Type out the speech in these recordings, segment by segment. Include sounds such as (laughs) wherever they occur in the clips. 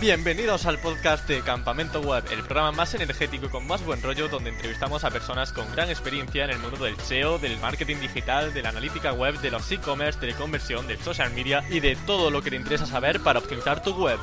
Bienvenidos al podcast de Campamento Web, el programa más energético y con más buen rollo donde entrevistamos a personas con gran experiencia en el mundo del SEO, del marketing digital, de la analítica web, de los e-commerce, de la conversión, del social media y de todo lo que te interesa saber para optimizar tu web.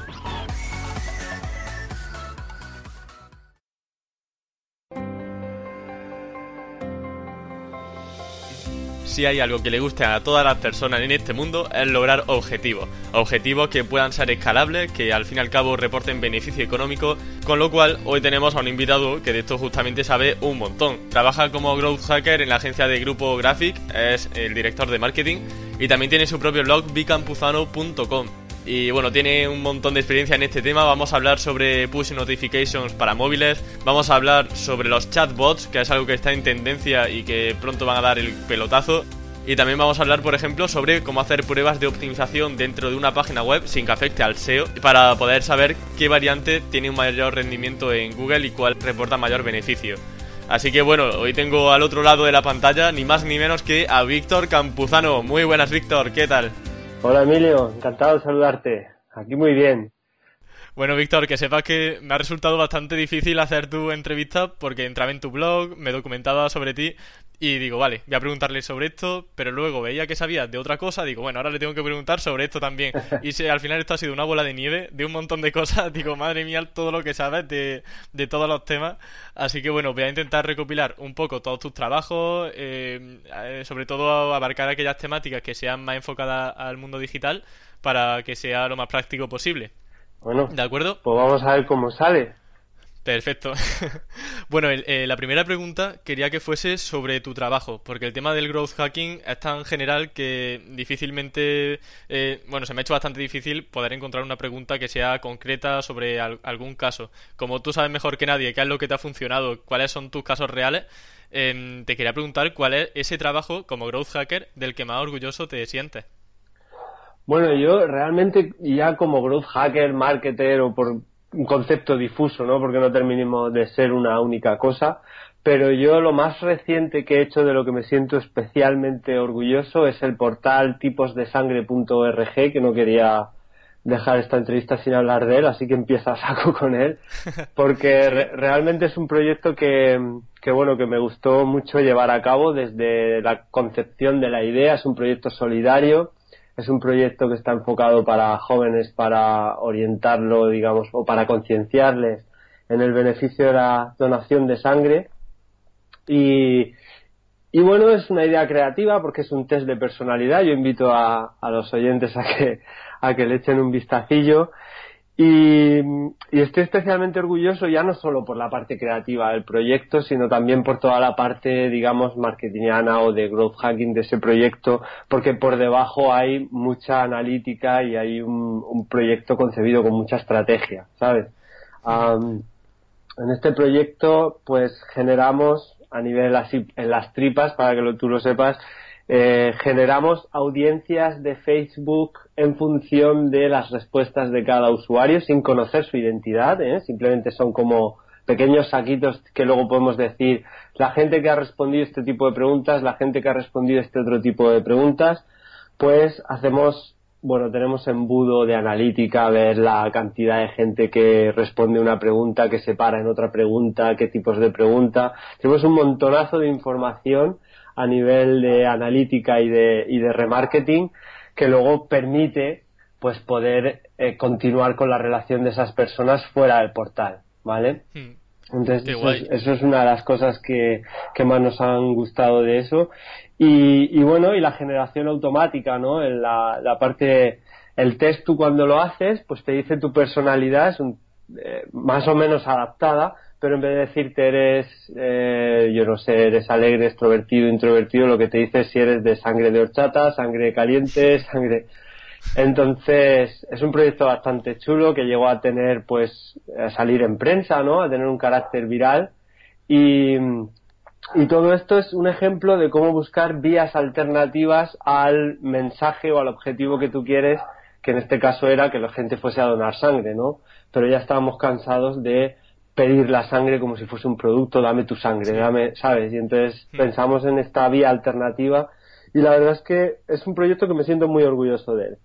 Si hay algo que le guste a todas las personas en este mundo es lograr objetivos. Objetivos que puedan ser escalables, que al fin y al cabo reporten beneficio económico, con lo cual hoy tenemos a un invitado que de esto justamente sabe un montón. Trabaja como growth hacker en la agencia de Grupo Graphic, es el director de marketing y también tiene su propio blog bicampuzano.com. Y bueno, tiene un montón de experiencia en este tema. Vamos a hablar sobre push notifications para móviles. Vamos a hablar sobre los chatbots, que es algo que está en tendencia y que pronto van a dar el pelotazo. Y también vamos a hablar, por ejemplo, sobre cómo hacer pruebas de optimización dentro de una página web sin que afecte al SEO para poder saber qué variante tiene un mayor rendimiento en Google y cuál reporta mayor beneficio. Así que bueno, hoy tengo al otro lado de la pantalla ni más ni menos que a Víctor Campuzano. Muy buenas, Víctor, ¿qué tal? Hola Emilio, encantado de saludarte. Aquí muy bien. Bueno, Víctor, que sepas que me ha resultado bastante difícil hacer tu entrevista porque entraba en tu blog, me documentaba sobre ti y digo, vale, voy a preguntarle sobre esto, pero luego veía que sabía de otra cosa, digo, bueno, ahora le tengo que preguntar sobre esto también. (laughs) Y si al final esto ha sido una bola de nieve de un montón de cosas, (laughs) digo, madre mía, todo lo que sabes de, de todos los temas. Así que bueno, voy a intentar recopilar un poco todos tus trabajos, eh, eh, sobre todo abarcar aquellas temáticas que sean más enfocadas al mundo digital para que sea lo más práctico posible. Bueno, ¿de acuerdo? Pues vamos a ver cómo sale. Perfecto. (laughs) bueno, eh, la primera pregunta quería que fuese sobre tu trabajo, porque el tema del growth hacking es tan general que difícilmente, eh, bueno, se me ha hecho bastante difícil poder encontrar una pregunta que sea concreta sobre algún caso. Como tú sabes mejor que nadie qué es lo que te ha funcionado, cuáles son tus casos reales, em, te quería preguntar cuál es ese trabajo como growth hacker del que más orgulloso te sientes. Bueno, yo realmente ya como growth hacker, marketer o por un concepto difuso, ¿no? Porque no terminemos de ser una única cosa. Pero yo lo más reciente que he hecho de lo que me siento especialmente orgulloso es el portal tiposdesangre.org, que no quería dejar esta entrevista sin hablar de él, así que empieza a saco con él, porque (laughs) realmente es un proyecto que, que, bueno, que me gustó mucho llevar a cabo desde la concepción de la idea, es un proyecto solidario, es un proyecto que está enfocado para jóvenes para orientarlo, digamos, o para concienciarles en el beneficio de la donación de sangre. Y, y bueno, es una idea creativa porque es un test de personalidad. Yo invito a, a los oyentes a que, a que le echen un vistacillo. Y, estoy especialmente orgulloso ya no solo por la parte creativa del proyecto, sino también por toda la parte, digamos, marketingiana o de growth hacking de ese proyecto, porque por debajo hay mucha analítica y hay un, proyecto concebido con mucha estrategia, ¿sabes? en este proyecto, pues generamos a nivel así en las tripas, para que tú lo sepas, eh, generamos audiencias de Facebook en función de las respuestas de cada usuario sin conocer su identidad, ¿eh? simplemente son como pequeños saquitos que luego podemos decir la gente que ha respondido este tipo de preguntas, la gente que ha respondido este otro tipo de preguntas, pues hacemos, bueno, tenemos embudo de analítica, ver la cantidad de gente que responde una pregunta, que se para en otra pregunta, qué tipos de pregunta. Tenemos un montonazo de información a nivel de analítica y de, y de remarketing que luego permite pues poder eh, continuar con la relación de esas personas fuera del portal, ¿vale? Hmm. Entonces, eso es, una de las cosas que, que, más nos han gustado de eso. Y, y bueno, y la generación automática, ¿no? En la, la, parte, el test tú cuando lo haces, pues te dice tu personalidad, es un, eh, más o menos adaptada, pero en vez de decirte eres, eh, yo no sé, eres alegre, extrovertido, introvertido, lo que te dice es si eres de sangre de horchata, sangre caliente, (laughs) sangre... Entonces, es un proyecto bastante chulo que llegó a tener, pues, a salir en prensa, ¿no? A tener un carácter viral. Y, y todo esto es un ejemplo de cómo buscar vías alternativas al mensaje o al objetivo que tú quieres, que en este caso era que la gente fuese a donar sangre, ¿no? Pero ya estábamos cansados de pedir la sangre como si fuese un producto, dame tu sangre, dame, ¿sabes? Y entonces pensamos en esta vía alternativa y la verdad es que es un proyecto que me siento muy orgulloso de él.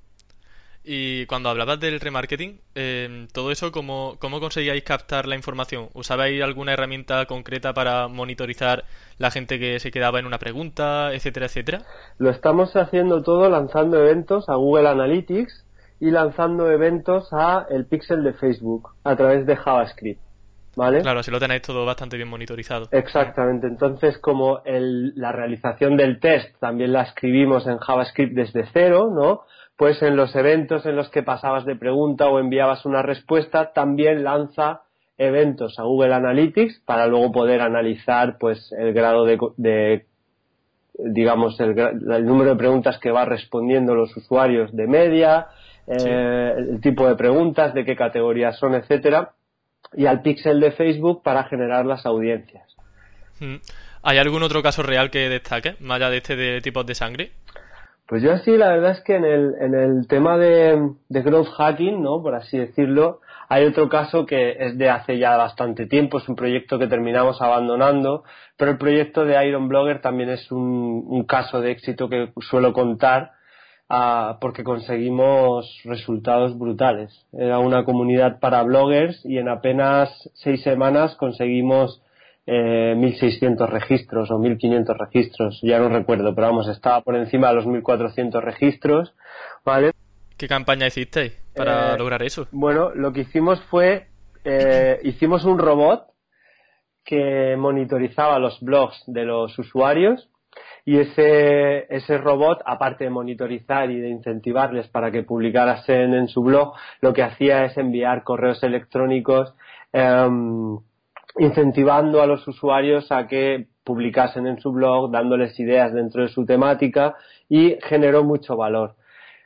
Y cuando hablabas del remarketing, eh, todo eso, ¿cómo, ¿cómo conseguíais captar la información? ¿Usabais alguna herramienta concreta para monitorizar la gente que se quedaba en una pregunta, etcétera, etcétera? Lo estamos haciendo todo lanzando eventos a Google Analytics y lanzando eventos a el pixel de Facebook a través de JavaScript. ¿Vale? Claro, si lo tenéis todo bastante bien monitorizado. Exactamente. Entonces, como el, la realización del test también la escribimos en JavaScript desde cero, ¿no? pues en los eventos en los que pasabas de pregunta o enviabas una respuesta, también lanza eventos a Google Analytics para luego poder analizar pues el grado de, digamos el, número de preguntas que va respondiendo los usuarios de media, eh, el tipo de preguntas, de qué categorías son, etcétera, y al pixel de Facebook para generar las audiencias. Mm. ¿Hay algún otro caso real que destaque, más allá de este de tipos de sangre? Pues yo sí, la verdad es que en el, en el tema de, de growth hacking, ¿no? Por así decirlo, hay otro caso que es de hace ya bastante tiempo, es un proyecto que terminamos abandonando, pero el proyecto de Iron Blogger también es un, un caso de éxito que suelo contar uh, porque conseguimos resultados brutales. Era una comunidad para bloggers y en apenas seis semanas conseguimos eh, 1.600 registros o 1.500 registros, ya no recuerdo, pero vamos, estaba por encima de los 1.400 registros, ¿vale? ¿Qué campaña hicisteis para eh, lograr eso? Bueno, lo que hicimos fue, eh, (clears throat) hicimos un robot que monitorizaba los blogs de los usuarios y ese, ese robot, aparte de monitorizar y de incentivarles para que publicasen en su blog, lo que hacía es enviar correos electrónicos em, incentivando a los usuarios a que publicasen en su blog, dándoles ideas dentro de su temática y generó mucho valor.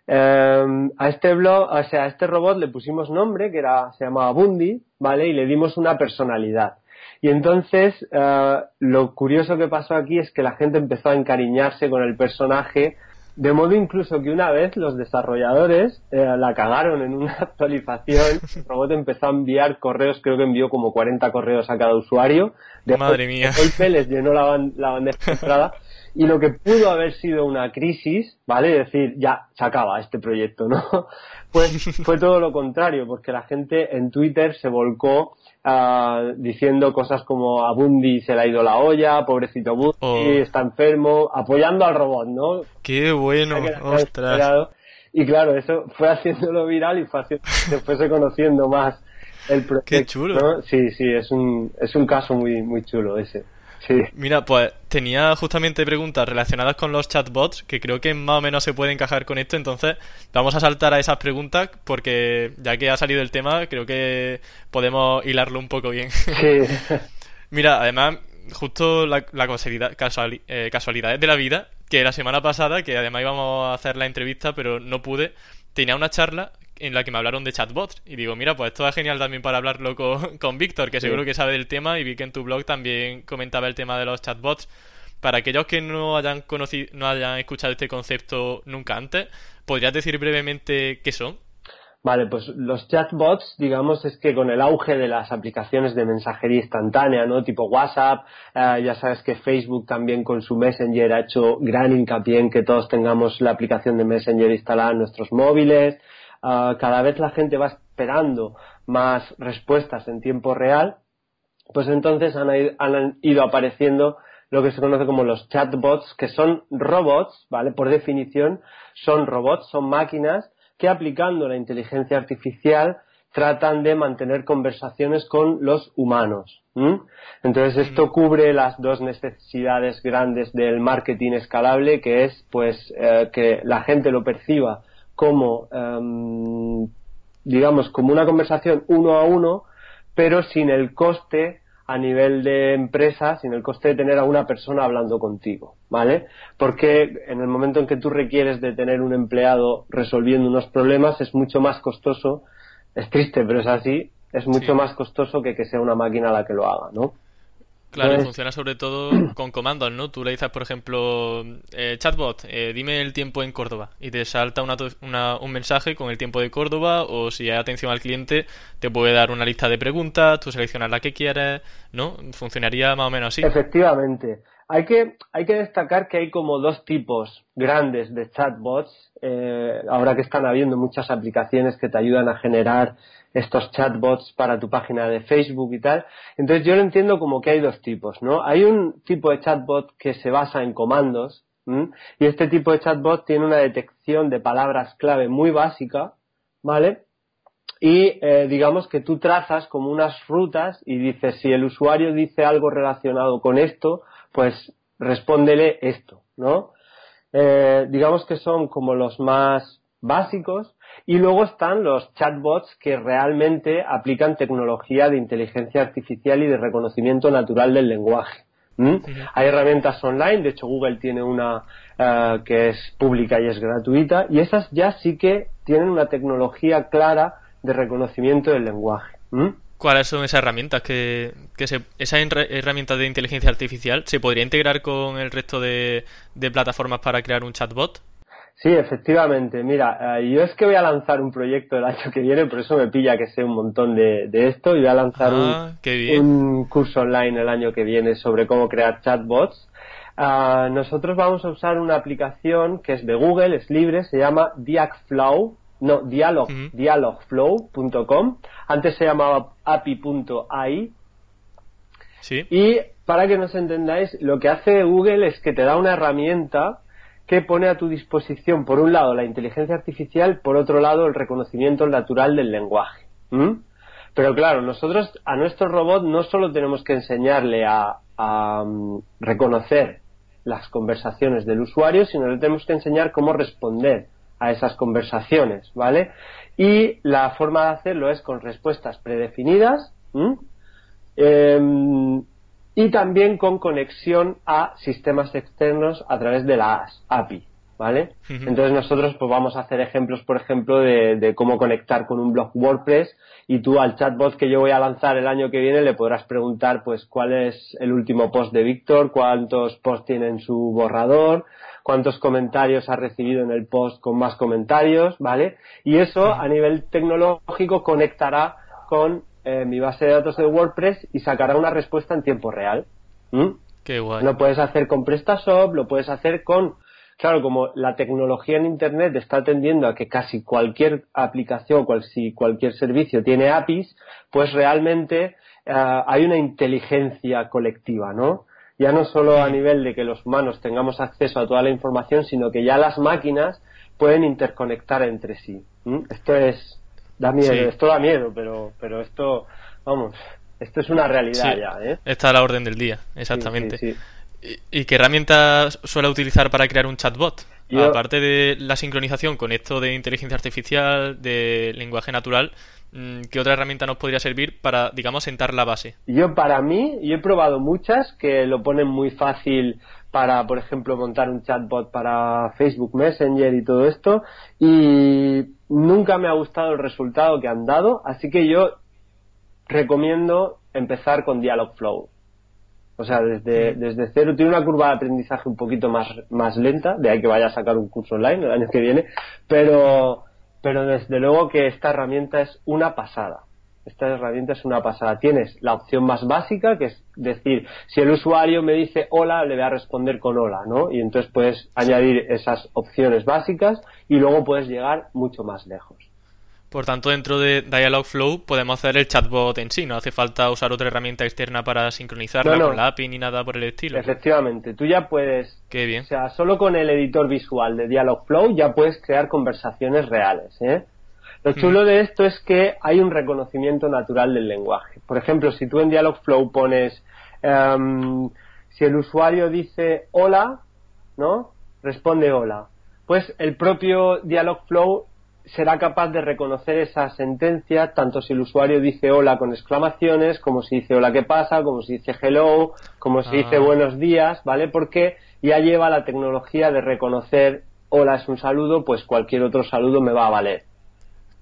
Em, a este blog, o sea, a este robot le pusimos nombre que era, se llamaba Bundy, ¿vale? Y le dimos una personalidad. Y entonces, eh, lo curioso que pasó aquí es que la gente empezó a encariñarse con el personaje de modo incluso que una vez los desarrolladores eh, la cagaron en una (laughs) actualización, el robot empezó a enviar correos, creo que envió como 40 correos a cada usuario. De Madre mía. De golpe les llenó la, la bandeja de entrada y lo que pudo haber sido una crisis, ¿vale? Es decir, ya se acaba este proyecto, ¿no? (laughs) Pues fue todo lo contrario, porque la gente en Twitter se volcó uh, diciendo cosas como a Bundy se le ha ido la olla, pobrecito Bundy, oh. está enfermo, apoyando al robot, ¿no? Qué bueno, ostras. Y claro, eso fue haciéndolo viral y fue (laughs) se fuese conociendo más el proyecto. Qué chulo. Sí, sí, es un, es un caso muy, muy chulo ese. Mira, pues tenía justamente preguntas relacionadas con los chatbots que creo que más o menos se puede encajar con esto, entonces vamos a saltar a esas preguntas porque ya que ha salido el tema, creo que podemos hilarlo un poco bien. (laughs) Mira, además, justo la, casualidad, eh, casualidades de la vida, que la semana pasada, que además íbamos a hacer la entrevista, pero no pude, tenía una charla en la que me hablaron de chatbots. Y digo, mira, pues esto es genial también para hablarlo con, (laughs) con Víctor, que seguro que sabe del tema, y vi que en tu blog también comentaba el tema de los chatbots. Para aquellos que no hayan conocido, no hayan escuchado este concepto nunca antes, ¿podrías decir brevemente qué son? Vale, pues los chatbots, digamos, es que con el auge de las aplicaciones de mensajería instantánea, ¿no? Tipo WhatsApp, eh, ya sabes que Facebook también con su Messenger ha hecho gran hincapié en que todos tengamos la aplicación de Messenger instalada en nuestros móviles. Ah, cada vez la gente va esperando más respuestas en tiempo real, pues entonces han, ido apareciendo lo que se conoce como los chatbots, que son robots, ¿vale? Por definición, son robots, son máquinas que aplicando la inteligencia artificial tratan de mantener conversaciones con los humanos. Entonces esto cubre las dos necesidades grandes del marketing escalable, que es pues eh, que la gente lo perciba como, em, digamos, como una conversación uno a uno, pero sin el coste a nivel de empresa, sin el coste de tener a una persona hablando contigo, ¿vale? Porque en el momento en que tú requieres de tener un empleado resolviendo unos problemas es mucho más costoso, es triste, pero es así, es mucho más costoso que que sea una máquina la que lo haga, ¿no? Claro, funciona sobre todo (clears throat) con comandos, ¿no? Tú le dices, por ejemplo, eh, chatbot, eh, dime el tiempo en Córdoba y te salta una, un mensaje con el tiempo de Córdoba o si hay atención al cliente te puede dar una lista de preguntas, tú seleccionas la que quieres, ¿no? Funcionaría más o menos así. Efectivamente. hay que, hay que destacar que hay como dos tipos grandes de chatbots, eh, ahora que están habiendo muchas aplicaciones que te ayudan a generar estos chatbots para tu página de Facebook y tal. Entonces yo lo entiendo como que hay dos tipos, ¿no? Hay un tipo de chatbot que se basa en comandos y este tipo de chatbot tiene una detección de palabras clave muy básica, ¿vale? Y eh, digamos que tú trazas como unas rutas y dices si el usuario dice algo relacionado con esto, pues respóndele esto, ¿no? Eh, digamos que son como los más básicos y luego están los chatbots que realmente aplican tecnología de inteligencia artificial y de reconocimiento natural del lenguaje. Hay herramientas online, de hecho Google tiene una eh, que es pública y es gratuita y esas ya sí que tienen una tecnología clara de reconocimiento del lenguaje. ¿Cuáles son esas herramientas? Que, que se, ¿Esa herramienta de inteligencia artificial se podría integrar con el resto de, plataformas para crear un chatbot? Sí, efectivamente. Mira, eh, yo es que voy a lanzar un proyecto el año que viene, por eso me pilla que sé un montón de, esto, y voy a lanzar un, ah, curso online el año que viene sobre cómo crear chatbots. Ah, nosotros vamos a usar una aplicación que es de Google, es libre, se llama Diagflow, no, dialog, dialogflow.com. Antes se llamaba api.ai. Sí. Y para que nos entendáis, lo que hace Google es que te da una herramienta que pone a tu disposición, por un lado, la inteligencia artificial, por otro lado, el reconocimiento natural del lenguaje. Pero claro, nosotros a nuestro robot no solo tenemos que enseñarle a, mm, reconocer las conversaciones del usuario, sino le tenemos que enseñar cómo responder a esas conversaciones, ¿vale? Y la forma de hacerlo es con respuestas predefinidas y también con conexión a sistemas externos a través de la API, ¿vale? Entonces nosotros pues vamos a hacer ejemplos, por ejemplo, de, de, cómo conectar con un blog WordPress y tú al chatbot que yo voy a lanzar el año que viene le podrás preguntar pues cuál es el último post de Víctor, cuántos posts tiene en su borrador, cuántos comentarios ha recibido en el post con más comentarios, ¿vale? Y eso a nivel tecnológico conectará con eh, mi base de datos de WordPress y sacará una respuesta en tiempo real. Qué guay. Lo puedes hacer con PrestaShop, lo puedes hacer con claro, como la tecnología en Internet está atendiendo a que casi cualquier aplicación, cual, si cualquier servicio tiene APIs, pues realmente eh, hay una inteligencia colectiva, ¿no? ya no solo a nivel de que los humanos tengamos acceso a toda la información, sino que ya las máquinas pueden interconectar entre sí. Esto es da miedo, esto da miedo, pero pero esto vamos, esto es una realidad ya, ¿eh? Está a la orden del día, exactamente. ¿Y, qué herramientas suele utilizar para crear un chatbot? Aparte de la sincronización con esto de inteligencia artificial, de lenguaje natural, Mm, ¿qué otra herramienta nos podría servir para, digamos, sentar la base? Yo, para mí, yo he probado muchas que lo ponen muy fácil para, por ejemplo, montar un chatbot para Facebook Messenger y todo esto, y nunca me ha gustado el resultado que han dado, así que yo recomiendo empezar con Dialogflow. O sea, desde, desde cero tiene una curva de aprendizaje un poquito más, más lenta, de ahí que vaya a sacar un curso online el año que viene, pero pero desde luego que esta herramienta es una pasada. Esta herramienta es una pasada. Tienes la opción más básica, que es decir, si el usuario me dice hola, le voy a responder con hola, ¿no? Y entonces puedes añadir esas opciones básicas y luego puedes llegar mucho más lejos. Por tanto, dentro de Dialogflow podemos hacer el chatbot en sí, no hace falta usar otra herramienta externa para sincronizarla con la API ni nada por el estilo. Efectivamente, tú ya puedes. Qué bien. O sea, solo con el editor visual de Dialogflow ya puedes crear conversaciones reales, ¿eh? Lo chulo de esto es que hay un reconocimiento natural del lenguaje. Por ejemplo, si tú en Dialogflow pones em, si el usuario dice hola, ¿no? Responde hola. Pues el propio Dialogflow será capaz de reconocer esa sentencia tanto si el usuario dice hola con exclamaciones, como si dice hola qué pasa, como si dice hello, como si dice ah. buenos días, ¿vale? Porque ya lleva la tecnología de reconocer hola es un saludo, pues cualquier otro saludo me va a valer.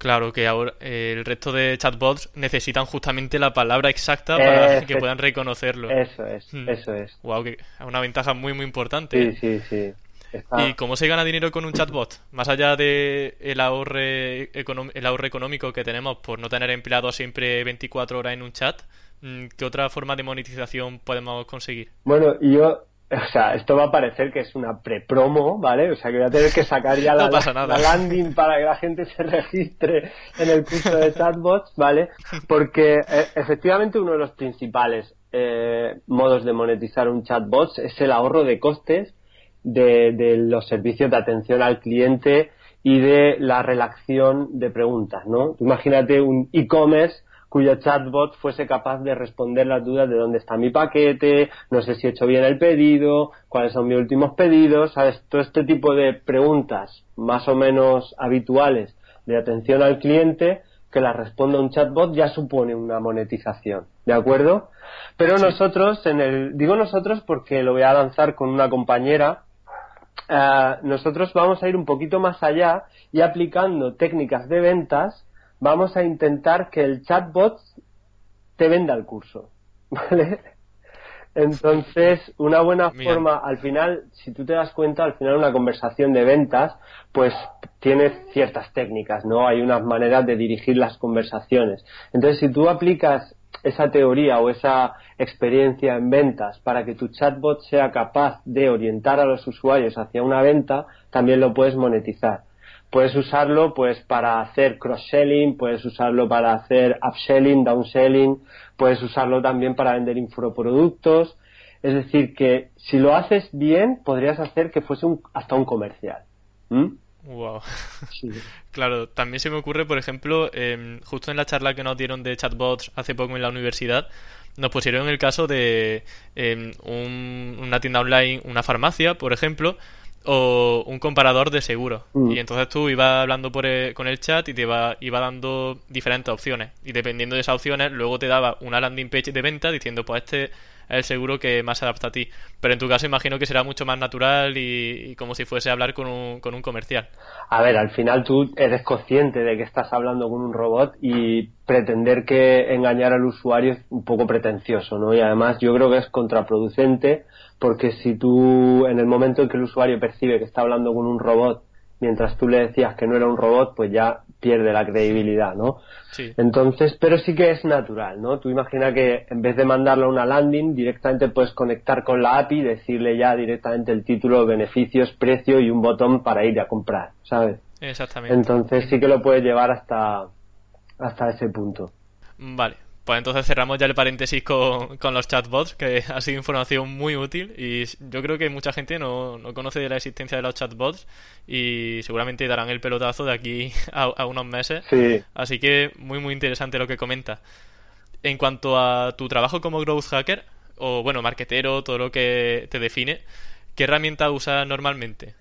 Claro que ahora eh, el resto de chatbots necesitan justamente la palabra exacta para (laughs) que puedan reconocerlo. Eso es, hmm. eso es. Wow, que es una ventaja muy muy importante. Sí, sí, sí. ¿Y cómo se gana dinero con un chatbot? Más allá de el ahorro, el ahorro económico que tenemos por no tener empleados siempre 24 horas en un chat, mm, ¿qué otra forma de monetización podemos conseguir? Bueno, yo (laughs) o sea, esto va a parecer que es una pre-promo, ¿vale? O sea, que voy a tener que sacar ya (laughs) la, la, landing para que la gente se registre en el curso de chatbots, ¿vale? (laughs) Porque eh, efectivamente uno de los principales eh, modos de monetizar un chatbot es el ahorro de costes de, de los servicios de atención al cliente y de la relación de preguntas, ¿no? Imagínate un e-commerce cuyo chatbot fuese capaz de responder las dudas de dónde está mi paquete, no sé si he hecho bien el pedido, cuáles son mis últimos pedidos, ¿sabes? Todo este tipo de preguntas más o menos habituales de atención al cliente que las responda un chatbot ya supone una monetización, ¿de acuerdo? Pero nosotros, en el, digo nosotros porque lo voy a lanzar con una compañera, eh, nosotros vamos a ir un poquito más allá y aplicando técnicas de ventas vamos a intentar que el chatbot te venda el curso, (laughs) ¿vale? Entonces, una buena forma, al final, si tú te das cuenta, al final una conversación de ventas, pues tiene ciertas técnicas, ¿no? Hay unas maneras de dirigir las conversaciones. Entonces, si tú aplicas esa teoría o esa experiencia en ventas para que tu chatbot sea capaz de orientar a los usuarios hacia una venta, también lo puedes monetizar. Puedes usarlo pues para hacer cross-selling, puedes usarlo para hacer upselling, downselling, puedes usarlo también para vender infoproductos. Es decir, que si lo haces bien, podrías hacer que fuese un, hasta un comercial. Wow. (laughs) claro, también se me ocurre, por ejemplo, em, justo en la charla que nos dieron de chatbots hace poco en la universidad, nos pusieron el caso de em, una tienda online, una farmacia, por ejemplo, o un comparador de seguros. Mm. Y entonces tú ibas hablando por con el chat y te iba, iba dando diferentes opciones. Y dependiendo de esas opciones, luego te daba una landing page de venta diciendo, pues este es el seguro que más se adapta a ti. Pero en tu caso imagino que será mucho más natural y, como si fuese hablar con un, con un comercial. A ver, al final tú eres consciente de que estás hablando con un robot y pretender que engañar al usuario es un poco pretencioso, ¿no? Y además yo creo que es contraproducente porque si tú en el momento en que el usuario percibe que está hablando con un robot mientras tú le decías que no era un robot, pues ya pierde la credibilidad, ¿no? Sí. Entonces, pero sí que es natural, ¿no? Tú imagina que en vez de mandarle una landing, directamente puedes conectar con la API, decirle ya directamente el título, beneficios, precio y un botón para ir a comprar, ¿sabes? Exactamente. Entonces sí que lo puedes llevar hasta, hasta ese punto. Vale. Pues entonces cerramos ya el paréntesis con, con, los chatbots, que ha sido información muy útil y yo creo que mucha gente no, no conoce de la existencia de los chatbots y seguramente darán el pelotazo de aquí a, unos meses. Así que muy muy interesante lo que comenta. En cuanto a tu trabajo como growth hacker, o bueno, marketero, todo lo que te define, ¿qué herramienta usas normalmente?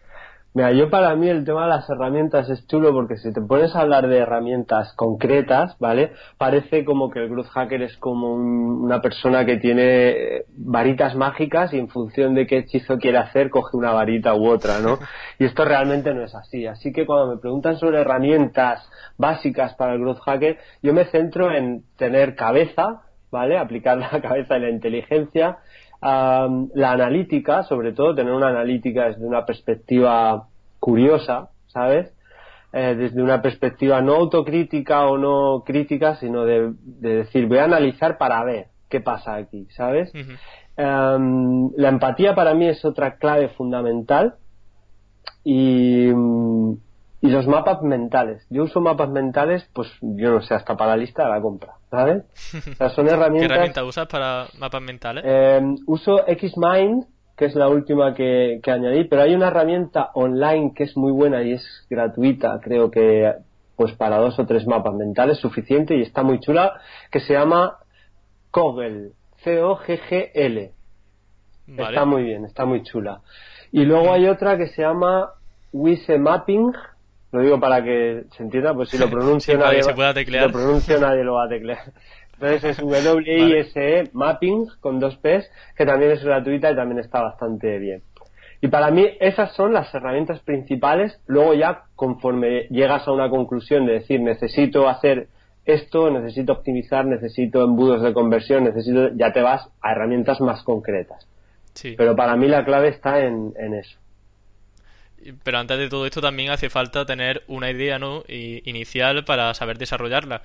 Mira, yo para mí el tema de las herramientas es chulo porque si te pones a hablar de herramientas concretas, ¿vale? Parece como que el growth hacker es como una persona que tiene eh, varitas mágicas y en función de qué hechizo quiere hacer coge una varita u otra, ¿no? (laughs) Y esto realmente no es así. Así que cuando me preguntan sobre herramientas básicas para el growth hacker, yo me centro en tener cabeza, ¿vale? Aplicar (laughs) la cabeza y la inteligencia la analítica, sobre todo, tener una analítica desde una perspectiva curiosa, ¿sabes? Eh, desde una perspectiva no autocrítica o no crítica, sino de, decir, voy a analizar para ver qué pasa aquí, ¿sabes? la empatía para mí es otra clave fundamental y, y los mapas mentales. Yo uso mapas mentales, pues yo no sé, hasta para la lista de la compra, ¿sabes? O sea, son (laughs) herramientas... ¿Qué herramienta usas para mapas mentales? Eh, uso Xmind, que es la última que, que añadí, pero hay una herramienta online que es muy buena y es gratuita, creo que pues para dos o tres mapas mentales suficiente y está muy chula, que se llama Kogel, C-O-G-G-L. Está muy bien, está muy chula. Y luego hay otra que se llama Wise Mapping, lo digo para que se entienda, pues si lo (laughs) pronuncio, nadie, se pueda teclear. lo pronuncio nadie lo va a teclear. Entonces es (laughs) W-I-S-E Mapping con dos P's, que también es gratuita y también está bastante bien. Y para mí esas son las herramientas principales. Luego ya conforme llegas a una conclusión de decir necesito hacer esto, necesito optimizar, necesito embudos de conversión, necesito, ya te vas a herramientas más concretas. Sí. Pero para mí la clave está en eso. Pero antes de todo esto también hace falta tener una idea ¿no? inicial para saber desarrollarla.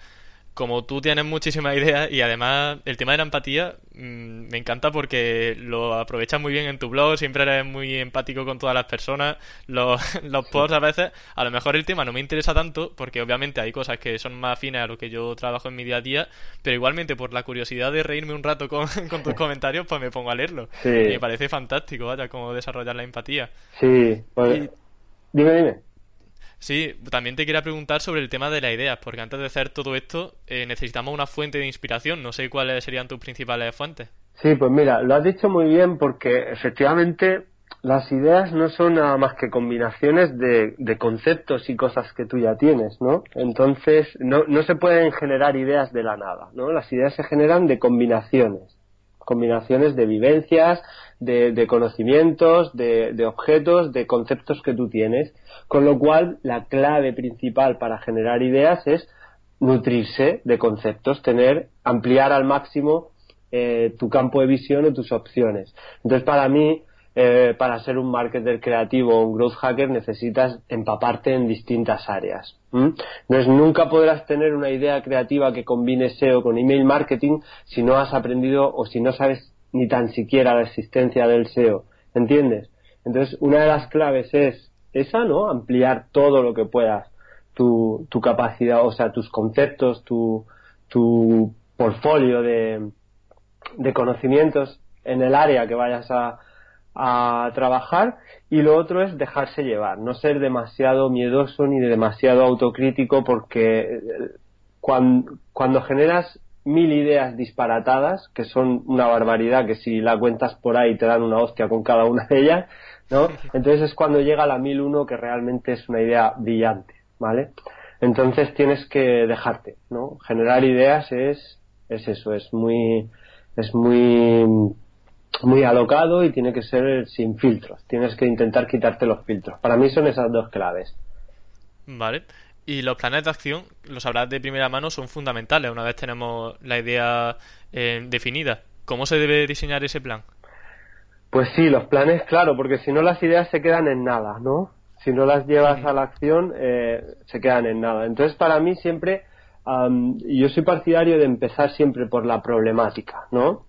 Como tú tienes muchísimas ideas y además el tema de la empatía mm, me encanta porque lo aprovechas muy bien en tu blog, siempre eres muy empático con todas las personas, los, (laughs) los posts a veces, a lo mejor el tema no me interesa tanto porque obviamente hay cosas que son más afines a lo que yo trabajo en mi día a día, pero igualmente por la curiosidad de reírme un rato con, (laughs) tus comentarios pues me pongo a leerlo. Y me parece fantástico, vaya, cómo desarrollar la empatía. Sí, pues... Dime, dime. Sí, también te quería preguntar sobre el tema de las ideas, porque antes de hacer todo esto eh, necesitamos una fuente de inspiración. No sé cuáles serían tus principales fuentes. Sí, pues mira, lo has dicho muy bien porque efectivamente las ideas no son nada más que combinaciones de, conceptos y cosas que tú ya tienes, ¿no? Entonces, no, no se pueden generar ideas de la nada, ¿no? Las ideas se generan de combinaciones combinaciones de vivencias, de, conocimientos, de, objetos, de conceptos que tú tienes. Con lo cual, la clave principal para generar ideas es nutrirse de conceptos, tener, ampliar al máximo eh, tu campo de visión o tus opciones. Entonces, para mí, eh, para ser un marketer creativo o un growth hacker necesitas empaparte en distintas áreas. Entonces nunca podrás tener una idea creativa que combine SEO con email marketing si no has aprendido o si no sabes ni tan siquiera la existencia del SEO. ¿Entiendes? Entonces una de las claves es esa, ¿no? Ampliar todo lo que puedas tu, tu capacidad, o sea, tus conceptos, tu, tu portfolio de, de conocimientos en el área que vayas a, a trabajar y lo otro es dejarse llevar, no ser demasiado miedoso ni demasiado autocrítico porque eh, cuando, generas mil ideas disparatadas, que son una barbaridad, que si la cuentas por ahí te dan una hostia con cada una de ellas, ¿no? (laughs) Entonces es cuando llega la mil uno que realmente es una idea brillante, ¿vale? Entonces tienes que dejarte, ¿no? Generar ideas es, es eso, es muy, es muy muy alocado y tiene que ser sin filtros. Tienes que intentar quitarte los filtros. Para mí son esas dos claves. Vale. Y los planes de acción, los sabrás de primera mano, son fundamentales una vez tenemos la idea eh, definida. ¿Cómo se debe diseñar ese plan? Pues sí, los planes, claro, porque si no las ideas se quedan en nada, ¿no? Si no las llevas a la acción, eh, se quedan en nada. Entonces, para mí siempre, yo soy partidario de empezar siempre por la problemática, ¿no?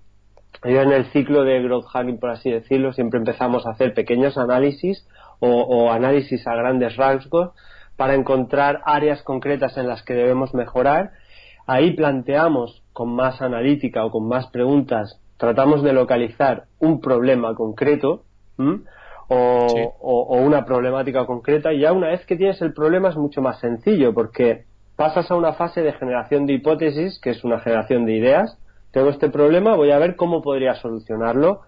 Yo en el ciclo de growth hacking, por así decirlo, siempre empezamos a hacer pequeños análisis o, análisis a grandes rasgos para encontrar áreas concretas en las que debemos mejorar. Ahí planteamos con más analítica o con más preguntas, tratamos de localizar un problema concreto o, o, una problemática concreta y ya una vez que tienes el problema es mucho más sencillo porque pasas a una fase de generación de hipótesis, que es una generación de ideas, tengo este problema, voy a ver cómo podría solucionarlo.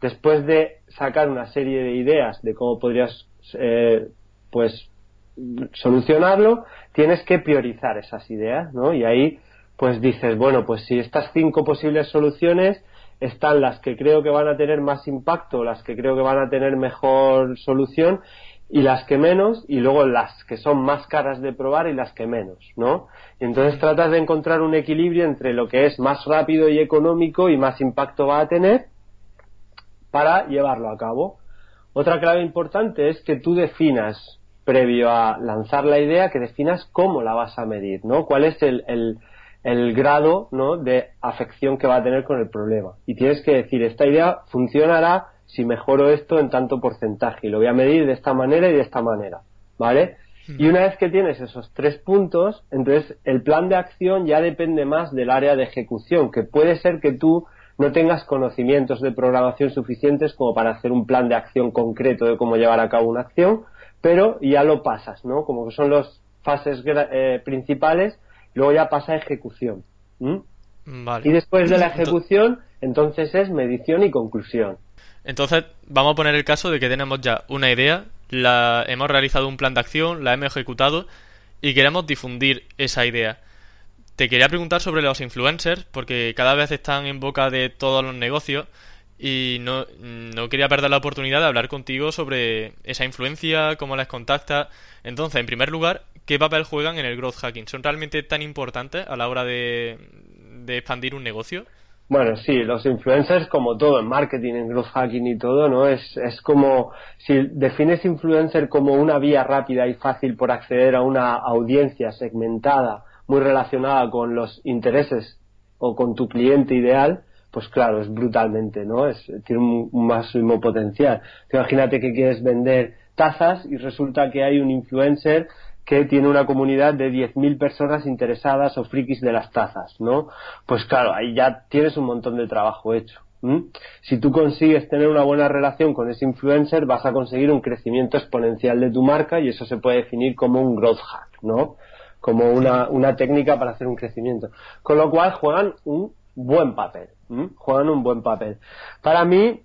Después de sacar una serie de ideas de cómo podrías, eh, pues, solucionarlo, tienes que priorizar esas ideas, ¿no? Y ahí, pues dices, bueno, pues si estas cinco posibles soluciones están las que creo que van a tener más impacto, las que creo que van a tener mejor solución, y las que menos y luego las que son más caras de probar y las que menos, ¿no? Y entonces tratas de encontrar un equilibrio entre lo que es más rápido y económico y más impacto va a tener para llevarlo a cabo. Otra clave importante es que tú definas, previo a lanzar la idea, que definas cómo la vas a medir, ¿no? Cuál es el, el, el grado, ¿no? De afección que va a tener con el problema. Y tienes que decir, esta idea funcionará si mejoro esto en tanto porcentaje y lo voy a medir de esta manera y de esta manera, ¿vale? Y una vez que tienes esos tres puntos, entonces el plan de acción ya depende más del área de ejecución, que puede ser que tú no tengas conocimientos de programación suficientes como para hacer un plan de acción concreto de cómo llevar a cabo una acción, pero ya lo pasas, ¿no? Como que son las fases eh, principales, luego ya pasa a ejecución. Y después de la ejecución, entonces es medición y conclusión. Entonces, vamos a poner el caso de que tenemos ya una idea, la hemos realizado un plan de acción, la hemos ejecutado y queremos difundir esa idea. Te quería preguntar sobre los influencers, porque cada vez están en boca de todos los negocios y no, no quería perder la oportunidad de hablar contigo sobre esa influencia, cómo les contacta. Entonces, en primer lugar, ¿qué papel juegan en el growth hacking? ¿Son realmente tan importantes a la hora de, de expandir un negocio? Bueno, sí, los influencers, como todo en marketing, en growth hacking y todo, ¿no? Es, es como si defines influencer como una vía rápida y fácil por acceder a una audiencia segmentada muy relacionada con los intereses o con tu cliente ideal, pues claro, es brutalmente, ¿no? Es, tiene un, máximo potencial. Imagínate que quieres vender tazas y resulta que hay un influencer que tiene una comunidad de 10.000 personas interesadas o frikis de las tazas, ¿no? Pues claro, ahí ya tienes un montón de trabajo hecho. Si tú consigues tener una buena relación con ese influencer, vas a conseguir un crecimiento exponencial de tu marca y eso se puede definir como un growth hack, ¿no? Como una, una técnica para hacer un crecimiento. Con lo cual juegan un buen papel. Juegan un buen papel. Para mí,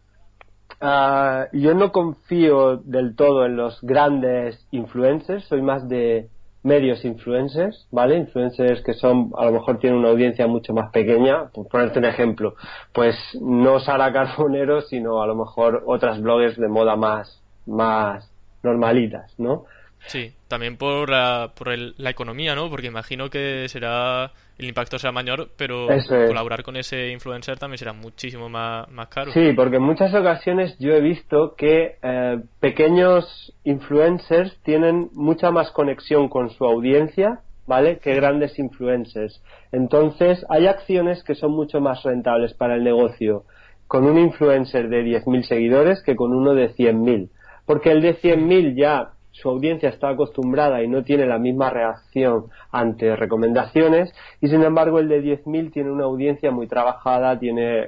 ah, yo no confío del todo en los grandes influencers, soy más de medios influencers, ¿vale? Influencers que son, a lo mejor tienen una audiencia mucho más pequeña, por ponerte un ejemplo, pues no Sara Carbonero, sino a lo mejor otras bloggers de moda más, más normalitas, ¿no? Sí, también por la, por la economía, ¿no? Porque imagino que será el impacto será mayor, pero colaborar con ese influencer también será muchísimo más, más caro. Sí, porque en muchas ocasiones yo he visto que eh, pequeños influencers tienen mucha más conexión con su audiencia, ¿vale? Que grandes influencers. Entonces, hay acciones que son mucho más rentables para el negocio con un influencer de 10.000 seguidores que con uno de 100.000. Porque el de 100.000 ya su audiencia está acostumbrada y no tiene la misma reacción ante recomendaciones y sin embargo el de 10.000 tiene una audiencia muy trabajada, tiene,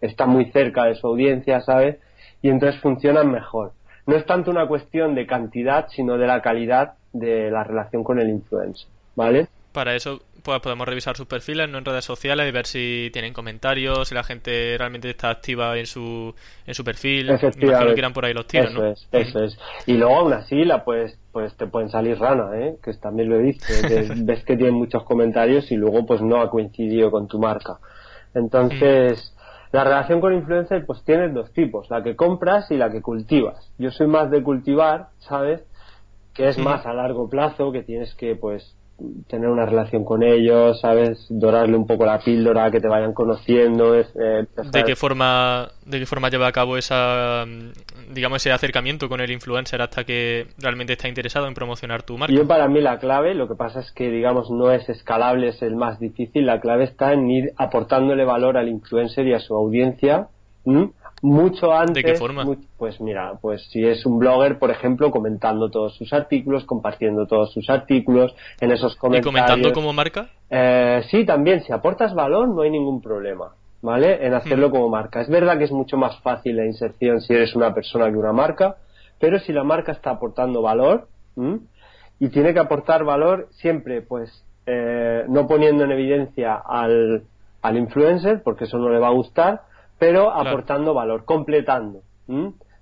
está muy cerca de su audiencia, ¿sabes? Y entonces funcionan mejor. No es tanto una cuestión de cantidad, sino de la calidad de la relación con el influencer, ¿vale? Para eso pues podemos revisar sus perfiles ¿no? en redes sociales y ver si tienen comentarios, si la gente realmente está activa en su, en su perfil. Efectivamente. que por ahí los tiros, eso Es, eso es. Y luego aún así la pues, pues te pueden salir rana, ¿eh? que también lo he visto. (laughs) ves que tienen muchos comentarios y luego pues no ha coincidido con tu marca. Entonces... Mm. La relación con influencer pues tienes dos tipos, la que compras y la que cultivas. Yo soy más de cultivar, ¿sabes? Que es más a largo plazo, que tienes que pues tener una relación con ellos, ¿sabes? Dorarle un poco la píldora, que te vayan conociendo. Eh, ¿De qué forma de qué forma lleva a cabo esa mm, digamos ese acercamiento con el influencer hasta que realmente está interesado en promocionar tu marca? Yo para mí la clave, lo que pasa es que digamos no es escalable, es el más difícil, la clave está en ir aportándole valor al influencer y a su audiencia mucho antes. ¿De qué forma? pues mira, pues si es un blogger, por ejemplo, comentando todos sus artículos, compartiendo todos sus artículos en esos comentarios. ¿Y comentando como marca? Eh, sí, también. Si aportas valor, no hay ningún problema. ¿Vale? En hacerlo mm. como marca. Es verdad que es mucho más fácil la inserción si eres una persona que una marca, pero si la marca está aportando valor, y tiene que aportar valor siempre, pues, eh, no poniendo en evidencia al, al influencer, porque eso no le va a gustar, pero aportando valor, completando.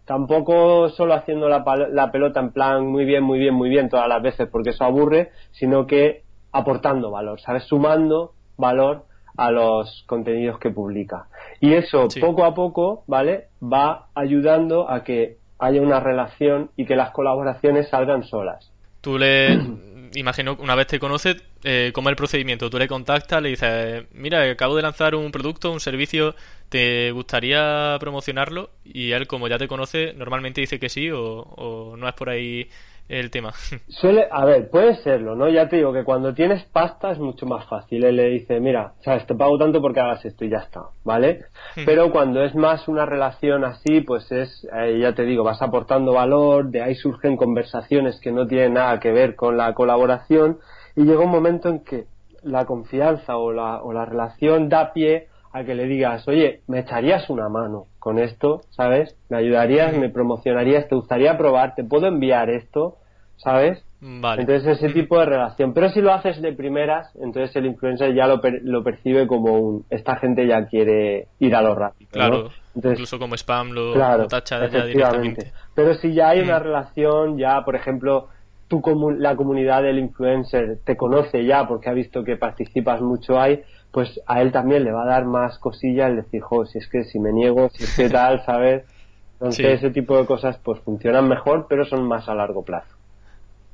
Tampoco solo haciendo la, la, pelota en plan muy bien, muy bien, muy bien todas las veces porque eso aburre, sino que aportando valor, ¿sabes? Sumando valor a los contenidos que publica. Y eso poco a poco, ¿vale? Va ayudando a que haya una relación y que las colaboraciones salgan solas. Tú le, (clears throat) imagino, una vez te conoces, eh, ¿cómo es el procedimiento? Tú le contactas, le dices, mira, acabo de lanzar un producto, un servicio, ¿te gustaría promocionarlo? Y él, como ya te conoce, normalmente dice que sí o, no es por ahí el tema. (laughs) Suele, a ver, puede serlo, ¿no? Ya te digo que cuando tienes pasta es mucho más fácil. Él le dice, mira, sabes, te pago tanto porque hagas esto y ya está, ¿vale? Pero cuando es más una relación así, pues es, eh, ya te digo, vas aportando valor, de ahí surgen conversaciones que no tienen nada que ver con la colaboración y llega un momento en que la confianza o la, o la relación da pie a que le digas, oye, me echarías una mano con esto, ¿sabes? Me ayudarías, me promocionarías, te gustaría probar, te puedo enviar esto, ¿sabes? Vale. Entonces ese tipo de relación. Pero si lo haces de primeras, entonces el influencer ya lo, lo percibe como un, esta gente ya quiere ir a lo rápido. Claro. incluso como spam lo, claro, tacha ya directamente. Pero si ya hay una relación, ya por ejemplo, tu la comunidad del influencer te conoce ya porque ha visto que participas mucho ahí, pues a él también le va a dar más cosilla el decir, jo, si es que si me niego, si es que (laughs) tal, ¿sabes? Entonces ese tipo de cosas pues funcionan mejor, pero son más a largo plazo.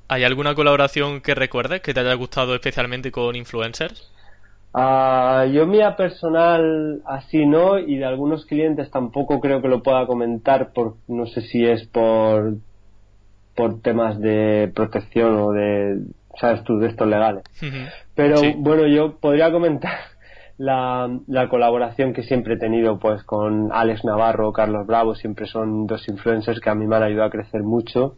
¿Hay alguna colaboración que recuerdes que te haya gustado especialmente con influencers? Uh, yo mía personal así no y de algunos clientes tampoco creo que lo pueda comentar por no sé si es por por temas de protección o de sabes tú, de estos legales. Pero bueno, yo podría comentar la, la, colaboración que siempre he tenido pues con Alex Navarro, Carlos Bravo, siempre son dos influencers que a mí me han ayudado a crecer mucho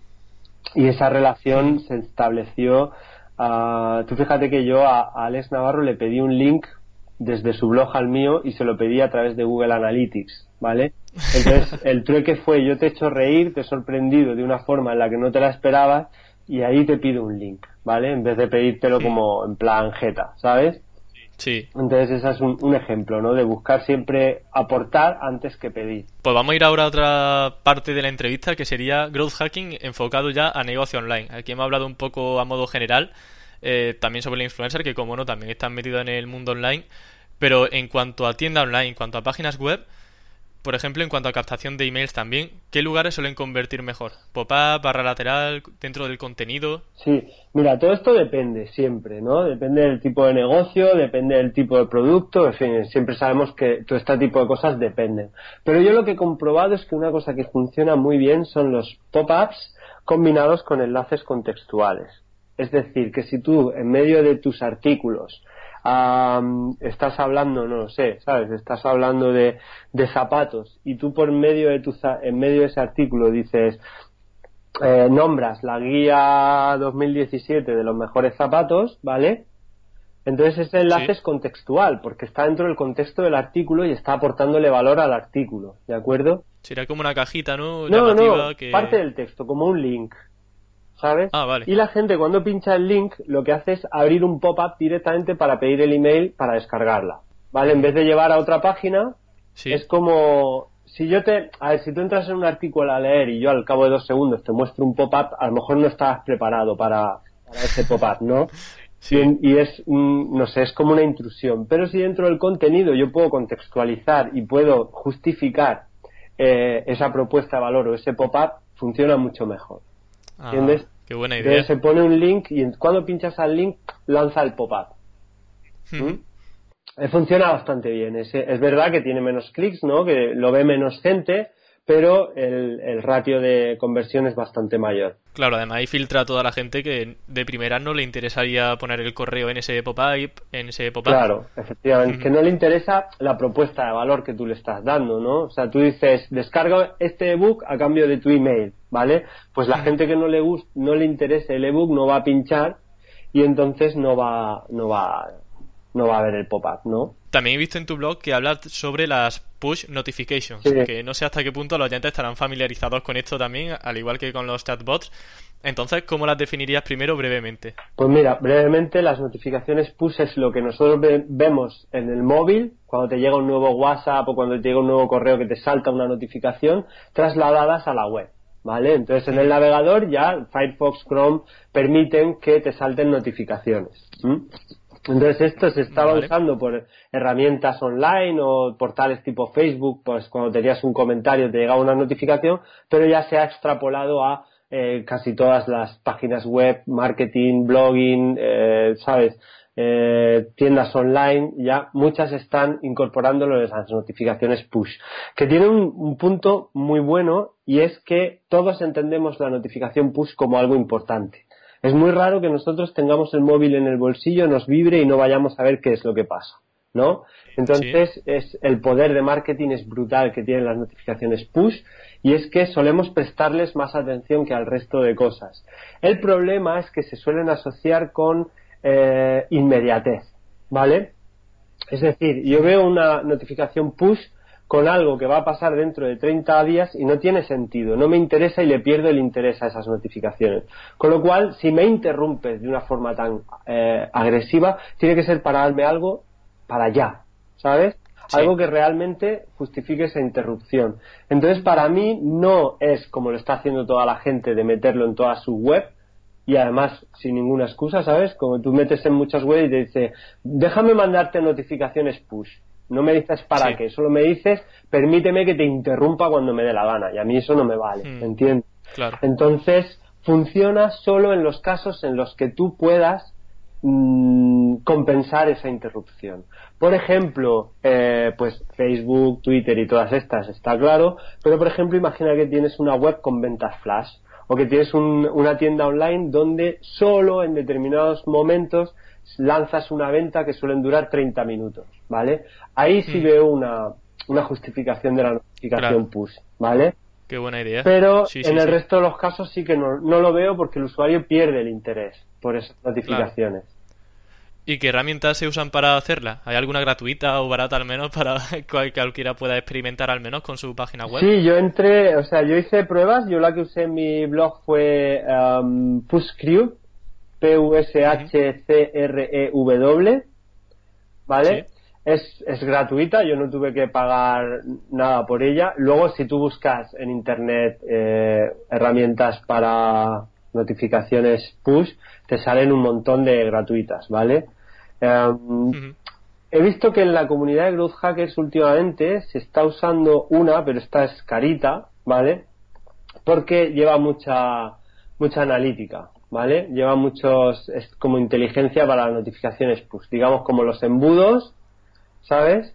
y esa relación se estableció. Uh, tú fíjate que yo a, a Alex Navarro le pedí un link desde su blog al mío y se lo pedí a través de Google Analytics, ¿vale? Entonces (laughs) el trueque fue yo te he hecho reír, te he sorprendido de una forma en la que no te la esperabas y ahí te pido un link, ¿vale? En vez de pedírtelo como en plan jeta, ¿sabes? Sí. Entonces ese es un, ejemplo, ¿no? De buscar siempre aportar antes que pedir. Pues vamos a ir ahora a otra parte de la entrevista que sería growth hacking enfocado ya a negocio online. Aquí hemos hablado un poco a modo general, eh, también sobre el influencer, que como no, también están metidos en el mundo online. Pero en cuanto a tienda online, en cuanto a páginas web, por ejemplo, en cuanto a captación de emails también, ¿qué lugares suelen convertir mejor? ¿Pop-up, barra lateral, dentro del contenido? Sí, mira, todo esto depende siempre, ¿no? Depende del tipo de negocio, depende del tipo de producto, en fin, siempre sabemos que todo este tipo de cosas dependen. Pero yo lo que he comprobado es que una cosa que funciona muy bien son los pop-ups combinados con enlaces contextuales. Es decir, que si tú en medio de tus artículos estás hablando, no lo sé, ¿sabes? Estás hablando de, de zapatos y tú por medio de tu, en medio de ese artículo dices, eh, nombras la guía 2017 de los mejores zapatos, ¿vale? Entonces ese enlace es contextual, porque está dentro del contexto del artículo y está aportándole valor al artículo, ¿de acuerdo? Sería como una cajita, ¿no? No, no, parte del texto, como un link. ¿Sabes? Ah, vale. Y la gente cuando pincha el link lo que hace es abrir un pop-up directamente para pedir el email para descargarla, ¿vale? En vez de llevar a otra página, es como si yo te, a ver, si tú entras en un artículo a leer y yo al cabo de dos segundos te muestro un pop-up, a lo mejor no estás preparado para, ese pop-up, ¿no? (laughs) Sí. Y, es, no sé, es como una intrusión. Pero si dentro del contenido yo puedo contextualizar y puedo justificar eh, esa propuesta de valor o ese pop-up, funciona mucho mejor. Ah. ¿Entiendes? Qué buena idea. se pone un link y cuando pinchas al link lanza el pop-up. ¿Mm? Eh, funciona bastante bien. Es, es, verdad que tiene menos clics, ¿no? Que lo ve menos gente, pero el, ratio de conversión es bastante mayor. Claro, además ahí filtra a toda la gente que de primera no le interesaría poner el correo en ese pop-up, en ese pop Claro, efectivamente, que no le interesa la propuesta de valor que tú le estás dando, ¿no? O sea, tú dices, descarga este ebook a cambio de tu email, ¿vale? Pues la gente que no le gusta, no le interese el ebook no va a pinchar y entonces no va, no va, no va a ver el pop-up, ¿no? También he visto en tu blog que hablas sobre las push notifications, que no sé hasta qué punto los oyentes estarán familiarizados con esto también, al igual que con los chatbots. Entonces, ¿cómo las definirías primero brevemente? Pues mira, brevemente las notificaciones push es lo que nosotros vemos en el móvil, cuando te llega un nuevo WhatsApp o cuando te llega un nuevo correo que te salta una notificación, trasladadas a la web. ¿Vale? Entonces en el navegador ya Firefox, Chrome permiten que te salten notificaciones. Entonces esto se estaba usando por herramientas online o portales tipo Facebook, pues cuando tenías un comentario te llegaba una notificación, pero ya se ha extrapolado a eh, casi todas las páginas web, marketing, blogging, eh, ¿sabes? Eh, tiendas online, ya muchas están incorporándolo en las notificaciones push, que tiene un, un, punto muy bueno y es que todos entendemos la notificación push como algo importante. Es muy raro que nosotros tengamos el móvil en el bolsillo, nos vibre y no vayamos a ver qué es lo que pasa, ¿no? Entonces, es, el poder de marketing es brutal que tienen las notificaciones push y es que solemos prestarles más atención que al resto de cosas. El problema es que se suelen asociar con eh, inmediatez, ¿vale? Es decir, yo veo una notificación push con algo que va a pasar dentro de 30 días y no tiene sentido, no me interesa y le pierdo el interés a esas notificaciones. Con lo cual, si me interrumpes de una forma tan eh, agresiva, tiene que ser para darme algo para allá, ¿sabes? Algo que realmente justifique esa interrupción. Entonces, para mí no es como lo está haciendo toda la gente de meterlo en toda su web, y además sin ninguna excusa, ¿sabes? Como tú metes en muchas webs y te dice, déjame mandarte notificaciones push. No me dices para qué, solo me dices permíteme que te interrumpa cuando me dé la gana y a mí eso no me vale, hmm. ¿entiendes? Claro. Entonces funciona solo en los casos en los que tú puedas mm, compensar esa interrupción. Por ejemplo, eh, pues Facebook, Twitter y todas estas está claro, pero por ejemplo imagina que tienes una web con ventas flash o que tienes una tienda online donde solo en determinados momentos lanzas una venta que suelen durar 30 minutos, ¿vale? Ahí sí mm. veo una, una justificación de la notificación push, ¿vale? Qué buena idea. Pero en el resto de los casos sí que no, no, lo veo porque el usuario pierde el interés por esas notificaciones. ¿Y qué herramientas se usan para hacerla? ¿Hay alguna gratuita o barata al menos para (laughs) que cualquiera pueda experimentar al menos con su página web? Sí, yo entré, o sea, yo hice pruebas, yo la que usé en mi blog fue um, Pushcrew, P-U-S-H-C-R-E-W, ¿vale? Es, es gratuita, yo no tuve que pagar nada por ella. Luego, si tú buscas en Internet eh, herramientas para notificaciones push, te salen un montón de gratuitas, ¿vale? Em, he visto que en la comunidad de Growth Hackers últimamente se está usando una, pero esta es carita, ¿vale? Porque lleva mucha, mucha analítica, ¿vale? Lleva muchos, es como inteligencia para las notificaciones push, digamos como los embudos, ¿sabes?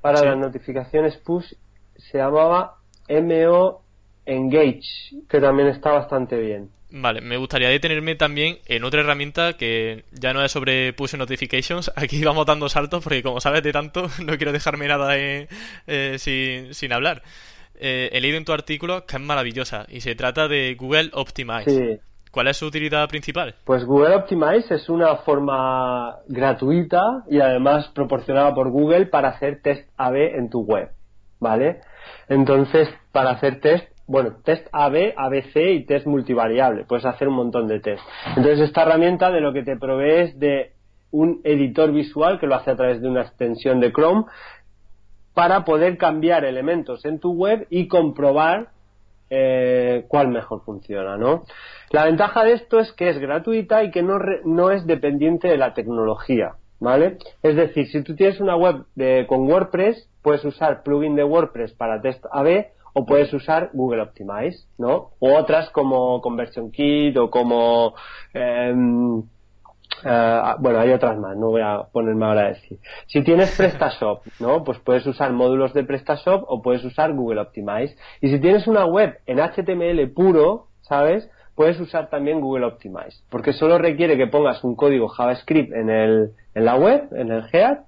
Para las notificaciones push se llamaba MO Engage, que también está bastante bien. Vale, me gustaría detenerme también en otra herramienta que ya no es sobre push notifications. (laughs) Aquí vamos dando saltos porque como sabes de tanto (laughs) no quiero dejarme nada eh, sin, sin, hablar. Eh, he leído en tu artículo que es maravillosa y se trata de Google Optimize. ¿Cuál es su utilidad principal? Pues Google Optimize es una forma gratuita y además proporcionada por Google para hacer test AB en tu web, ¿vale? Entonces, para hacer test bueno, test AB, ABC y test multivariable. Puedes hacer un montón de test. Entonces, esta herramienta de lo que te provee es de un editor visual que lo hace a través de una extensión de Chrome para poder cambiar elementos en tu web y comprobar eh, cuál mejor funciona, ¿no? La ventaja de esto es que es gratuita y que no, no es dependiente de la tecnología, ¿vale? Es decir, si tú tienes una web de, con WordPress, puedes usar plugin de WordPress para test AB o puedes usar Google Optimize, ¿no? O otras como Conversion Kit o como... Eh, bueno, hay otras más, no voy a ponerme ahora a decir. Si tienes (laughs) PrestaShop, ¿no? Pues puedes usar módulos de PrestaShop o puedes usar Google Optimize. Y si tienes una web en HTML puro, ¿sabes? Puedes usar también Google Optimize, porque solo requiere que pongas un código JavaScript en, el, en la web, en el head,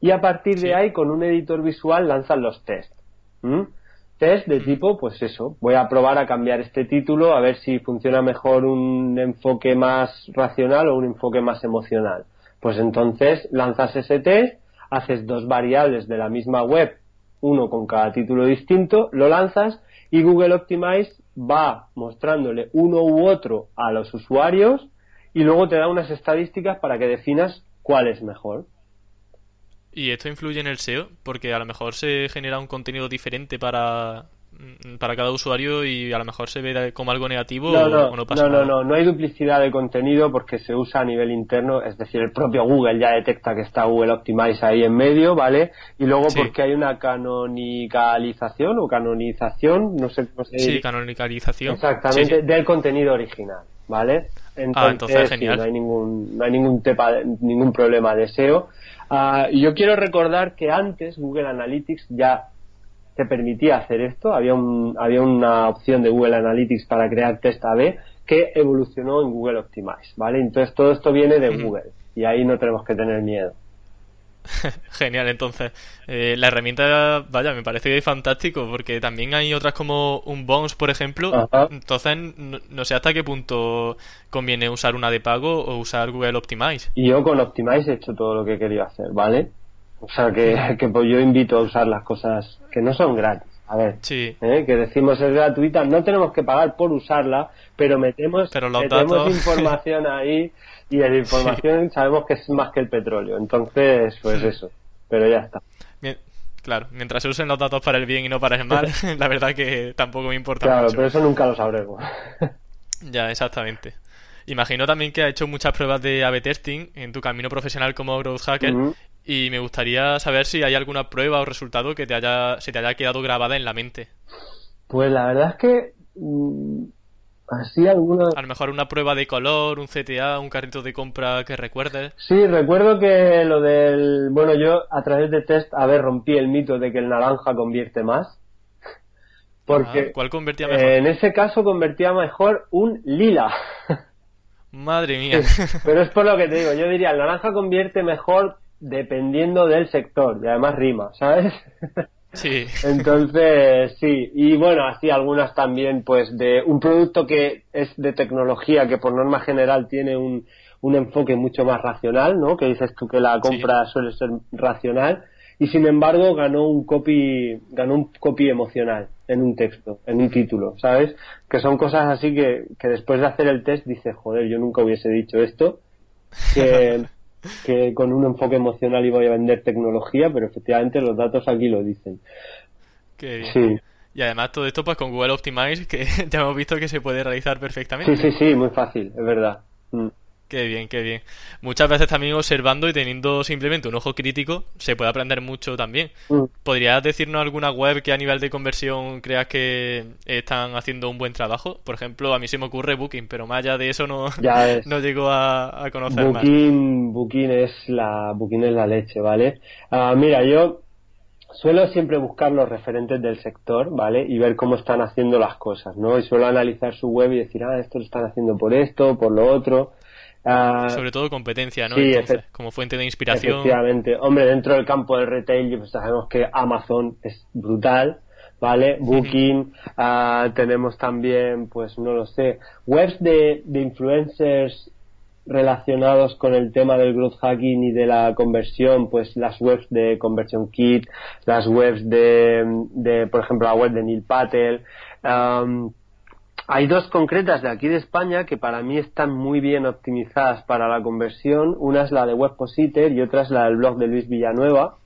y a partir de ahí, con un editor visual, lanzan los tests test de tipo, pues eso, voy a probar a cambiar este título a ver si funciona mejor un enfoque más racional o un enfoque más emocional. Pues entonces lanzas ese test, haces dos variables de la misma web, uno con cada título distinto, lo lanzas y Google Optimize va mostrándole uno u otro a los usuarios y luego te da unas estadísticas para que definas cuál es mejor. ¿Y esto influye en el SEO? Porque a lo mejor se genera un contenido diferente para, mm, para cada usuario y a lo mejor se ve como algo negativo no, no, o no pasa no, nada. No, no, no hay duplicidad de contenido porque se usa a nivel interno, es decir, el propio Google ya detecta que está Google Optimize ahí en medio, ¿vale? Y luego porque hay una canonicalización o canonización, no sé cómo se dice. Sí, canonicalización. Exactamente, del contenido original, ¿vale? ah, entonces genial. no hay ningún, no hay ningún, ningún problema de SEO Y yo quiero recordar que antes Google Analytics ya te permitía hacer esto. Había, un, había una opción de Google Analytics para crear test A-B que evolucionó en Google Optimize, ¿vale? Entonces todo esto viene de Google y ahí no tenemos que tener miedo. (laughs) Genial, entonces. Eh, la herramienta, vaya, me parece fantástico porque también hay otras como un Bones, por ejemplo. Entonces, no, sé hasta qué punto conviene usar una de pago o usar Google Optimize. Y yo con Optimize he hecho todo lo que he querido hacer, ¿vale? O sea que, (laughs) que pues yo invito a usar las cosas que no son gratis. A ver, sí. ¿eh? que decimos es gratuita, no tenemos que pagar por usarla, pero metemos, metemos información (laughs) ahí y la información sabemos que es más que el petróleo. Entonces, pues eso. Pero ya está. claro, mientras se usen los datos para el bien y no para el mal, (laughs) (laughs) la verdad que tampoco me importa claro, pero eso nunca lo sabremos. ya, exactamente. Imagino también que has hecho muchas pruebas de A-B testing en tu camino profesional como growth hacker y me gustaría saber si hay alguna prueba o resultado que te haya, se te haya quedado grabada en la mente. Pues la verdad es que mm, así alguna... A lo mejor una prueba de color, un CTA, un carrito de compra que recuerdes. Sí, recuerdo que lo del... Bueno, yo a través de test, a ver, rompí el mito de que el naranja convierte más. Porque Ah, ¿Cuál convertía mejor? en ese caso convertía mejor un lila. Madre mía. (laughs) Pero es por lo que te digo, yo diría, el naranja convierte mejor dependiendo del sector, y además rima, ¿sabes? sí. (laughs) Entonces, sí, y bueno, así algunas también, pues de un producto que es de tecnología, que por norma general tiene un, un enfoque mucho más racional, ¿no? Que dices tú que la compra suele ser racional, y sin embargo ganó un copy, ganó un copy emocional en un texto, en un título, ¿sabes? Que son cosas así que, que después de hacer el test dices, joder, yo nunca hubiese dicho esto, que, (laughs) que con un enfoque emocional iba a vender tecnología, pero efectivamente los datos aquí lo dicen. Qué bien. Sí. Y además todo esto pues con Google Optimize que (laughs) ya hemos visto que se puede realizar perfectamente. Sí, sí, sí, muy fácil, es verdad. Mm. Qué bien, qué bien. Muchas veces también observando y teniendo simplemente un ojo crítico se puede aprender mucho también. Mm. ¿Podrías decirnos alguna web que a nivel de conversión creas que están haciendo un buen trabajo? Por ejemplo, a mí se me ocurre Booking, pero más allá de eso no, (laughs) no llego a, a conocer más. Booking, Booking es la Booking es la leche, ¿vale? Ah, mira, yo suelo siempre buscar los referentes del sector, ¿vale? Y ver cómo están haciendo las cosas, ¿no? Y suelo analizar su web y decir, ah, esto lo están haciendo por esto, por lo otro. Ah, Sobre todo competencia, ¿no? sí, Entonces, como fuente de inspiración. Efectivamente. Hombre, dentro del campo del retail pues sabemos que Amazon es brutal, ¿vale? Booking, ah, tenemos también, pues no lo sé, webs de, de influencers relacionados con el tema del growth hacking y de la conversión, pues las webs de Conversion Kit, las webs de, de por ejemplo, la web de Neil Patel. am, hay dos concretas de aquí de España que para mí están muy bien optimizadas para la conversión. Una es la de Webpositor y otra es la del blog de Luis Villanueva,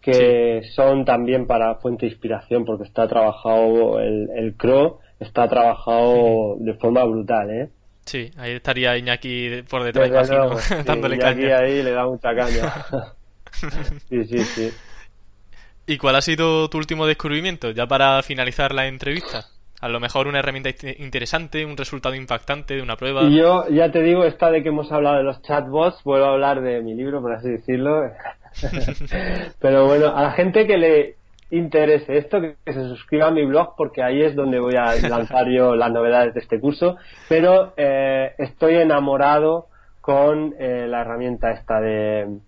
que son también para fuente de inspiración porque está trabajado el, el CRO, está trabajado de forma brutal, ¿eh? Sí, ahí estaría Iñaki por detrás, imagino, (laughs) sí, dándole aquí caña. ahí le da mucha caña. (laughs) sí, sí, sí. ¿Y cuál ha sido tu último descubrimiento? Ya para finalizar la entrevista. A lo mejor una herramienta in- interesante, un resultado impactante de una prueba. Y yo ya te digo, esta de que hemos hablado de los chatbots, vuelvo a hablar de mi libro, por así decirlo. (laughs) Pero bueno, a la gente que le interese esto, que, que se suscriba a mi blog, porque ahí es donde voy a lanzar yo (laughs) las novedades de este curso. Pero eh, estoy enamorado con eh, la herramienta esta de,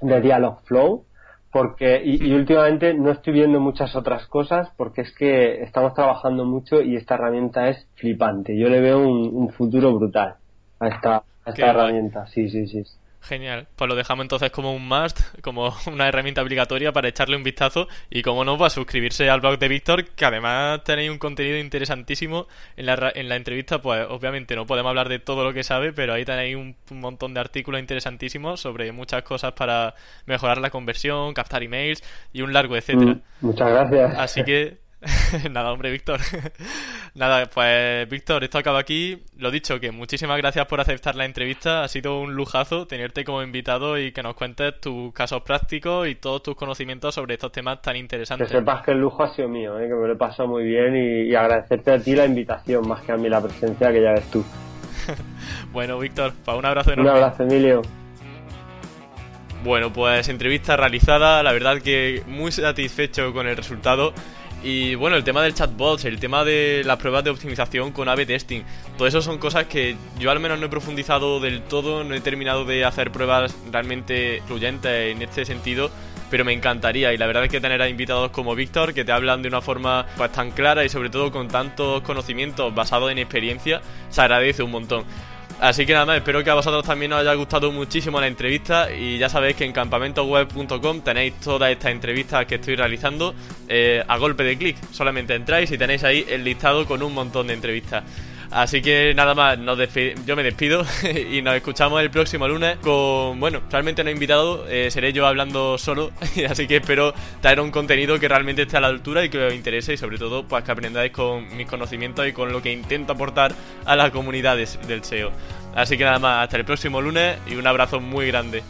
de Dialogflow. Porque, y, y últimamente no estoy viendo muchas otras cosas porque es que estamos trabajando mucho y esta herramienta es flipante. Yo le veo un, un futuro brutal a esta, a esta guay. herramienta. Sí, sí, sí. Genial. Pues lo dejamos entonces como un must, como una herramienta obligatoria para echarle un vistazo y como no, pues suscribirse al blog de Víctor, que además tenéis un contenido interesantísimo. En la, en la entrevista, pues obviamente no podemos hablar de todo lo que sabe, pero ahí tenéis un, un montón de artículos interesantísimos sobre muchas cosas para mejorar la conversión, captar emails y un largo etcétera. Mm, muchas gracias. Así que, (laughs) nada, hombre, Víctor. (laughs) nada, pues, Víctor, esto acaba aquí. Lo dicho, que muchísimas gracias por aceptar la entrevista. Ha sido un lujazo tenerte como invitado y que nos cuentes tus casos prácticos y todos tus conocimientos sobre estos temas tan Que interesantes. sepas que el lujo ha sido mío, ¿eh? que me lo he pasado muy bien y, y agradecerte a ti la invitación más que a mí la presencia que ya ves tú. (laughs) Bueno, Víctor, pues un abrazo Un enorme. abrazo, Emilio. Bueno, pues entrevista realizada, la verdad que muy satisfecho con el resultado. Y bueno, el tema del chatbot, el tema de las pruebas de optimización con A-B testing, todo eso son cosas que yo al menos no he profundizado del todo, no he terminado de hacer pruebas realmente fluyentes en este sentido, pero me encantaría y la verdad es que tener a invitados como Víctor que te hablan de una forma pues tan clara y sobre todo con tantos conocimientos basados en experiencia, se agradece un montón. Así que nada espero que a vosotros también os haya gustado muchísimo la entrevista y ya sabéis que en campamentoweb.com tenéis todas estas entrevistas que estoy realizando eh, a golpe de clic. Solamente entráis y tenéis ahí el listado con un montón de entrevistas. Así que nada más, yo me despido (laughs) y nos escuchamos el próximo lunes con, bueno, realmente no he invitado, eh, seré yo hablando solo, (laughs) así que espero traer un contenido que realmente esté a la altura y que os interese y sobre todo pues que aprendáis con mis conocimientos y con lo que intento aportar a la comunidad de- del SEO. Así que nada más, hasta el próximo lunes y un abrazo muy grande.